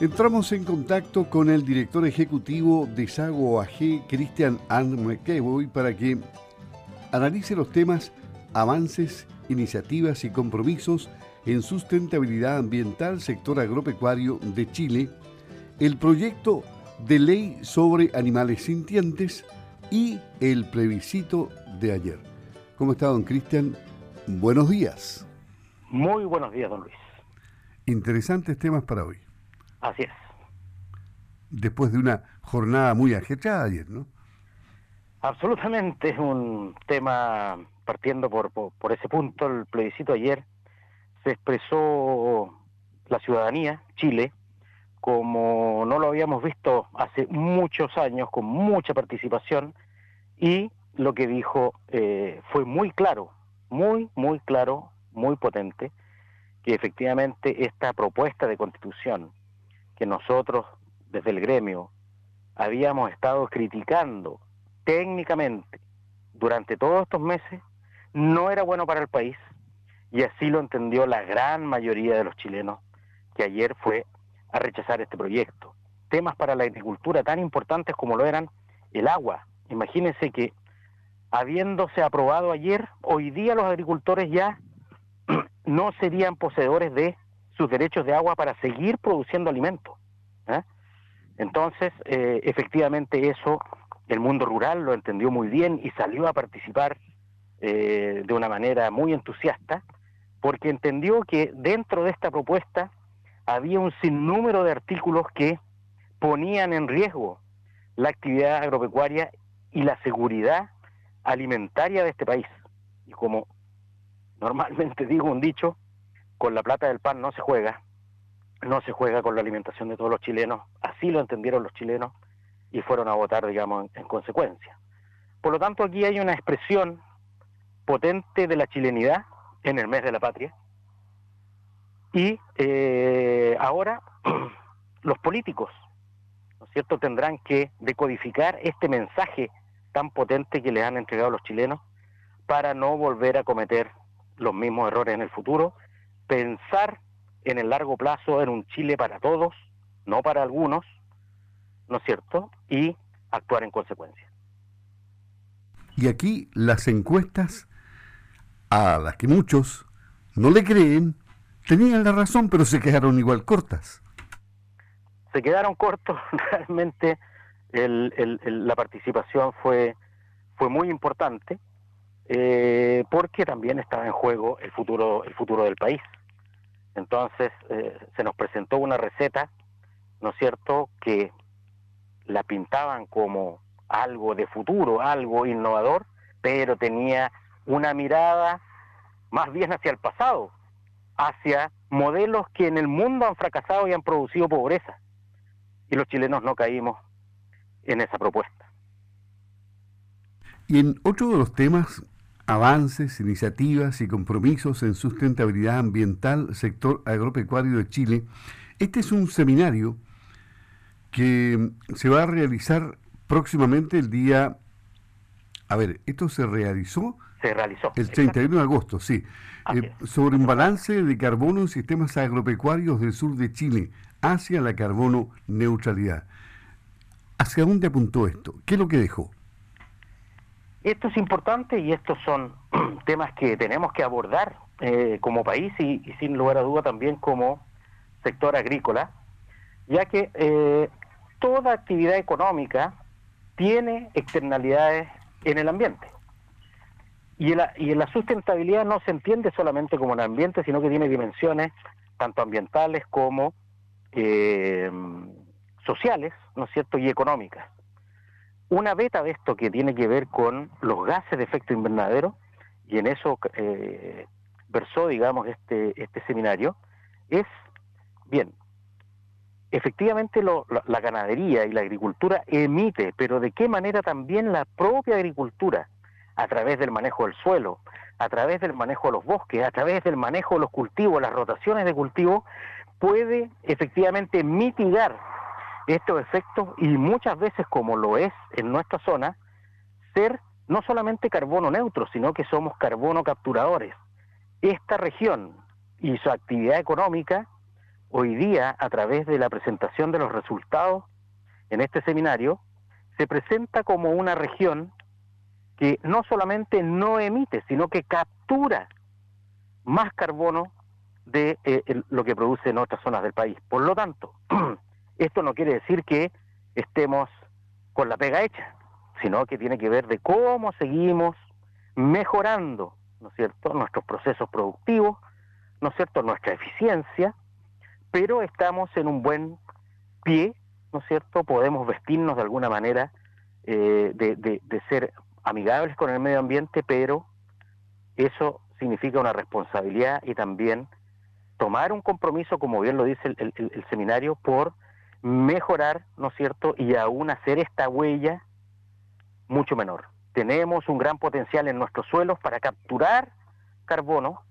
Entramos en contacto con el director ejecutivo de Sago AG, Christian Ann McEvoy, para que analice los temas avances, iniciativas y compromisos en sustentabilidad ambiental, sector agropecuario de Chile, el proyecto de ley sobre animales sintientes y el plebiscito de ayer. ¿Cómo está, don Cristian? Buenos días. Muy buenos días, don Luis. Interesantes temas para hoy. Así es. Después de una jornada muy agitada ayer, ¿no? Absolutamente, es un tema, partiendo por, por, ese punto, el plebiscito ayer, se expresó la ciudadanía, Chile, como no lo habíamos visto hace muchos años, con mucha participación, y lo que dijo eh, fue muy claro, muy, muy claro, muy potente, que efectivamente esta propuesta de constitución que nosotros desde el gremio habíamos estado criticando técnicamente durante todos estos meses, no era bueno para el país y así lo entendió la gran mayoría de los chilenos que ayer fue a rechazar este proyecto. Temas para la agricultura tan importantes como lo eran el agua. Imagínense que habiéndose aprobado ayer, hoy día los agricultores ya no serían poseedores de sus derechos de agua para seguir produciendo alimentos. ¿eh? Entonces, eh, efectivamente eso el mundo rural lo entendió muy bien y salió a participar eh, de una manera muy entusiasta, porque entendió que dentro de esta propuesta había un sinnúmero de artículos que ponían en riesgo la actividad agropecuaria y la seguridad alimentaria de este país. Y como normalmente digo un dicho, con la plata del pan no se juega, no se juega con la alimentación de todos los chilenos, así lo entendieron los chilenos y fueron a votar, digamos, en, consecuencia. Por lo tanto, aquí hay una expresión potente de la chilenidad en el mes de la patria y eh, ahora los políticos, ¿no es cierto?, tendrán que decodificar este mensaje tan potente que les han entregado los chilenos para no volver a cometer los mismos errores en el futuro, pensar en el largo plazo en un Chile para todos, no para algunos, ¿no es cierto? Y actuar en consecuencia. Y aquí las encuestas a las que muchos no le creen, tenían la razón, pero se quedaron igual cortas. Se quedaron cortos, realmente la participación fue, fue muy importante eh, porque también estaba en juego el futuro, el futuro del país. Entonces eh, se nos presentó una receta, ¿no es cierto?, que la pintaban como algo de futuro, algo innovador, pero tenía una mirada más bien hacia el pasado, hacia modelos que en el mundo han fracasado y han producido pobreza. Y los chilenos no caímos en esa propuesta. Y en otro de los temas, avances, iniciativas y compromisos en sustentabilidad ambiental, sector agropecuario de Chile, este es un seminario que se va a realizar próximamente el día... A ver, ¿esto se realizó? Se realizó. El 31 de agosto, sí. Eh, sobre un balance de carbono en sistemas agropecuarios del sur de Chile hacia la carbono neutralidad. ¿Hacia dónde apuntó esto? ¿Qué es lo que dejó? Esto es importante y estos son temas que tenemos que abordar eh, como país y, sin lugar a duda también como sector agrícola, ya que eh, toda actividad económica tiene externalidades en el ambiente. Y, y la sustentabilidad no se entiende solamente como el ambiente, sino que tiene dimensiones tanto ambientales como eh, sociales, ¿no es cierto?, y económicas. Una beta de esto que tiene que ver con los gases de efecto invernadero, y en eso eh, versó, digamos, este, este seminario, es, bien, efectivamente la, ganadería y la agricultura emite, pero de qué manera también la propia agricultura, a través del manejo del suelo, a través del manejo de los bosques, a través del manejo de los cultivos, las rotaciones de cultivo, puede efectivamente mitigar estos efectos y muchas veces, como lo es en nuestra zona, ser no solamente carbono neutro, sino que somos carbono capturadores. Esta región y su actividad económica hoy día, a través de la presentación de los resultados en este seminario, se presenta como una región que no solamente no emite, sino que captura más carbono de eh, lo que produce en otras zonas del país. Por lo tanto, esto no quiere decir que estemos con la pega hecha, sino que tiene que ver de cómo seguimos mejorando, ¿no es cierto?, nuestros procesos productivos, ¿no es cierto?, nuestra eficiencia, pero estamos en un buen pie, ¿no es cierto?, podemos vestirnos de alguna manera eh, de, de ser amigables con el medio ambiente, pero eso significa una responsabilidad y también tomar un compromiso, como bien lo dice el, seminario, por mejorar, ¿no es cierto?, y aún hacer esta huella mucho menor. Tenemos un gran potencial en nuestros suelos para capturar carbono,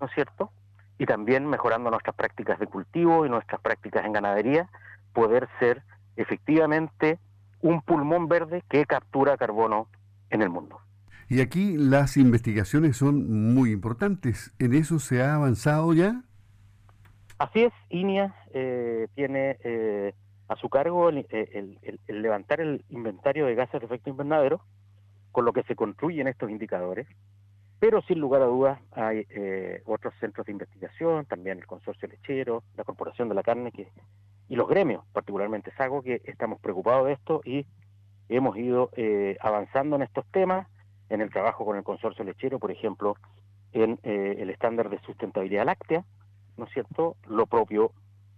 ¿no es cierto? Y también mejorando nuestras prácticas de cultivo y nuestras prácticas en ganadería, poder ser efectivamente un pulmón verde que captura carbono en el mundo. Y aquí las investigaciones son muy importantes. ¿En eso se ha avanzado ya? Así es, INIA eh, tiene eh, a su cargo el, levantar el inventario de gases de efecto invernadero, con lo que se construyen estos indicadores, pero sin lugar a dudas hay eh, otros centros de investigación, también el consorcio lechero, la Corporación de la Carne que, y los gremios, particularmente SAGO, que estamos preocupados de esto y hemos ido avanzando en estos temas, en el trabajo con el consorcio lechero, por ejemplo, en el estándar de sustentabilidad láctea, ¿no es cierto?, lo propio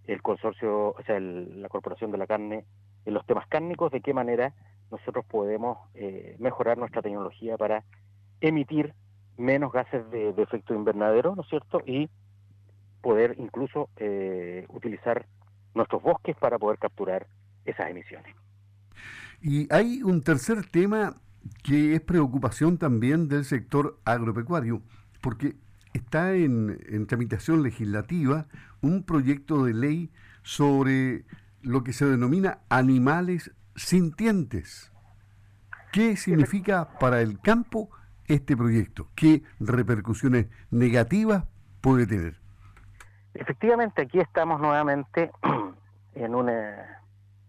el consorcio, o sea, la Corporación de la Carne en los temas cárnicos, de qué manera nosotros podemos eh, mejorar nuestra tecnología para emitir menos gases de, efecto invernadero, ¿no es cierto?, y poder incluso eh, utilizar nuestros bosques para poder capturar esas emisiones. Y hay un tercer tema que es preocupación también del sector agropecuario, porque está en, tramitación legislativa un proyecto de ley sobre lo que se denomina animales sintientes. ¿Qué significa para el campo este proyecto? ¿Qué repercusiones negativas puede tener? Efectivamente, aquí estamos nuevamente en un, eh,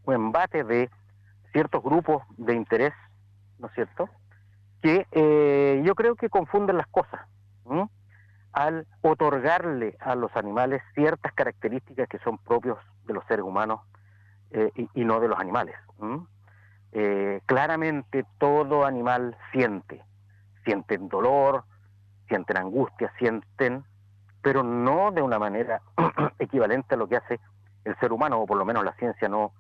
embate de ciertos grupos de interés, ¿no es cierto? Que eh, yo creo que confunden las cosas al otorgarle a los animales ciertas características que son propios de los seres humanos eh, y, no de los animales. Eh, claramente todo animal siente, sienten dolor, sienten angustia, sienten, pero no de una manera equivalente a lo que hace el ser humano, o por lo menos la ciencia no,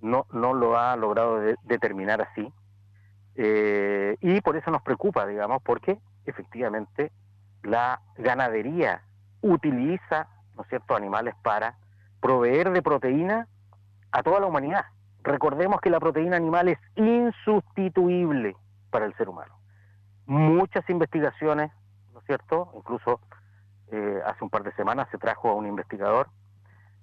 no, no lo ha logrado determinar así. Eh, y por eso nos preocupa, digamos, porque efectivamente la ganadería utiliza, ¿no es cierto?, animales para proveer de proteína a toda la humanidad. Recordemos que la proteína animal es insustituible para el ser humano. Muchas investigaciones, ¿no es cierto? Incluso eh, hace un par de semanas se trajo a un investigador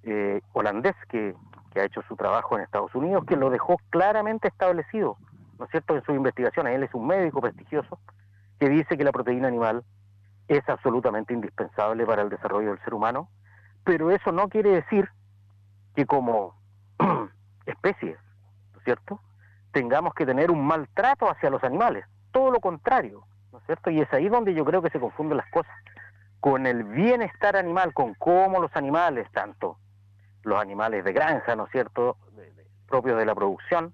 eh, holandés que, que, ha hecho su trabajo en Estados Unidos, que lo dejó claramente establecido, ¿no es cierto?, en sus investigaciones. Él es un médico prestigioso que dice que la proteína animal es absolutamente indispensable para el desarrollo del ser humano, pero eso no quiere decir que como especie, ¿no es cierto?, tengamos que tener un maltrato hacia los animales, todo lo contrario, ¿no es cierto? Y es ahí donde yo creo que se confunden las cosas, con el bienestar animal, con cómo los animales, tanto los animales de granja, ¿no es cierto?, propios de la producción,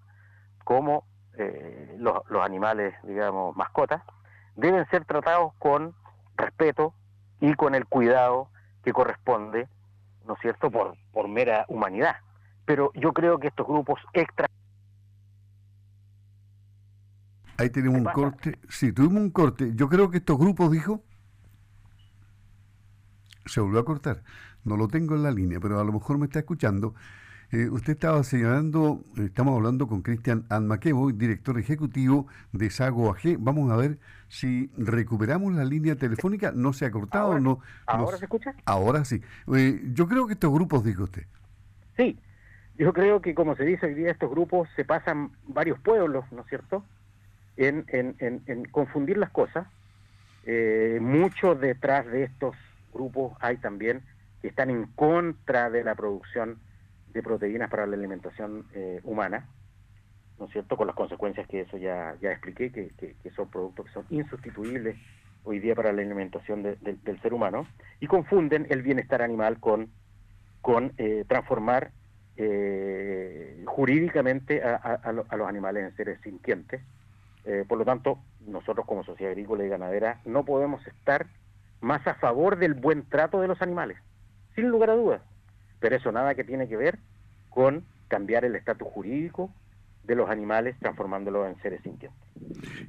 como eh, los, los animales, digamos, mascotas, deben ser tratados con respeto y con el cuidado que corresponde, ¿no es cierto?, por, por mera humanidad. Pero yo creo que estos grupos extra... Ahí tenemos un corte. Sí, tuvimos un corte. Yo creo que estos grupos, dijo, se volvió a cortar. No lo tengo en la línea, pero a lo mejor me está escuchando. Eh, usted estaba señalando, estamos hablando con Cristian Anmaquebo, director ejecutivo de Sago AG. Vamos a ver si recuperamos la línea telefónica. ¿No se ha cortado? ¿Ahora, no, ¿ahora se escucha? Ahora sí. Eh, yo creo que estos grupos, dijo usted. Sí, yo creo que como se dice hoy día, estos grupos se pasan varios pueblos, ¿no es cierto?, en, en, confundir las cosas. Eh, mucho detrás de estos grupos hay también que están en contra de la producción de proteínas para la alimentación eh, humana, ¿no es cierto? Con las consecuencias que eso ya, ya expliqué, que, que, son productos que son insustituibles hoy día para la alimentación del ser humano, y confunden el bienestar animal con, con eh, transformar eh, jurídicamente a, los animales en seres sintientes. Eh, por lo tanto, nosotros como sociedad agrícola y ganadera no podemos estar más a favor del buen trato de los animales, sin lugar a dudas. Pero eso nada que tiene que ver con cambiar el estatus jurídico de los animales transformándolos en seres sintientes.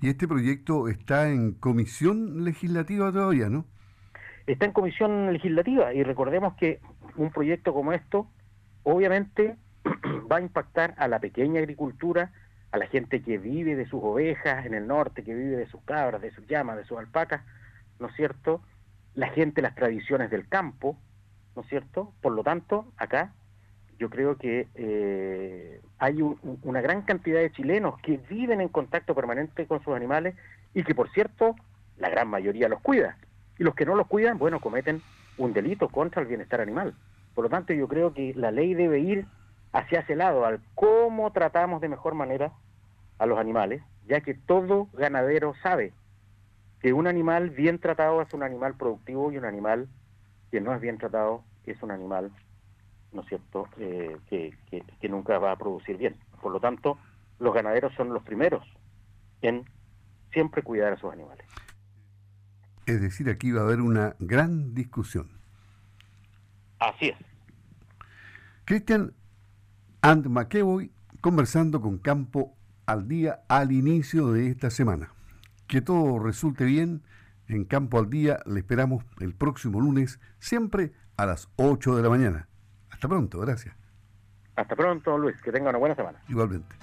Y este proyecto está en comisión legislativa todavía, ¿no? Está en comisión legislativa y recordemos que un proyecto como esto obviamente va a impactar a la pequeña agricultura, a la gente que vive de sus ovejas en el norte, que vive de sus cabras, de sus llamas, de sus alpacas, ¿no es cierto? La gente, las tradiciones del campo, ¿no es cierto? Por lo tanto, acá yo creo que eh, hay una gran cantidad de chilenos que viven en contacto permanente con sus animales y que, por cierto, la gran mayoría los cuida. Y los que no los cuidan, bueno, cometen un delito contra el bienestar animal. Por lo tanto, yo creo que la ley debe ir hacia ese lado, al cómo tratamos de mejor manera a los animales, ya que todo ganadero sabe que un animal bien tratado es un animal productivo y un animal que no es bien tratado es un animal, ¿no es cierto?, eh, que, que nunca va a producir bien. Por lo tanto, los ganaderos son los primeros en siempre cuidar a sus animales. Es decir, aquí va a haber una gran discusión. Así es. Christian and McEvoy conversando con Campo al Día al inicio de esta semana. Que todo resulte bien. En Campo al Día le esperamos el próximo lunes, siempre a las 8 de la mañana. Hasta pronto, gracias. Hasta pronto, Luis. Que tenga una buena semana. Igualmente.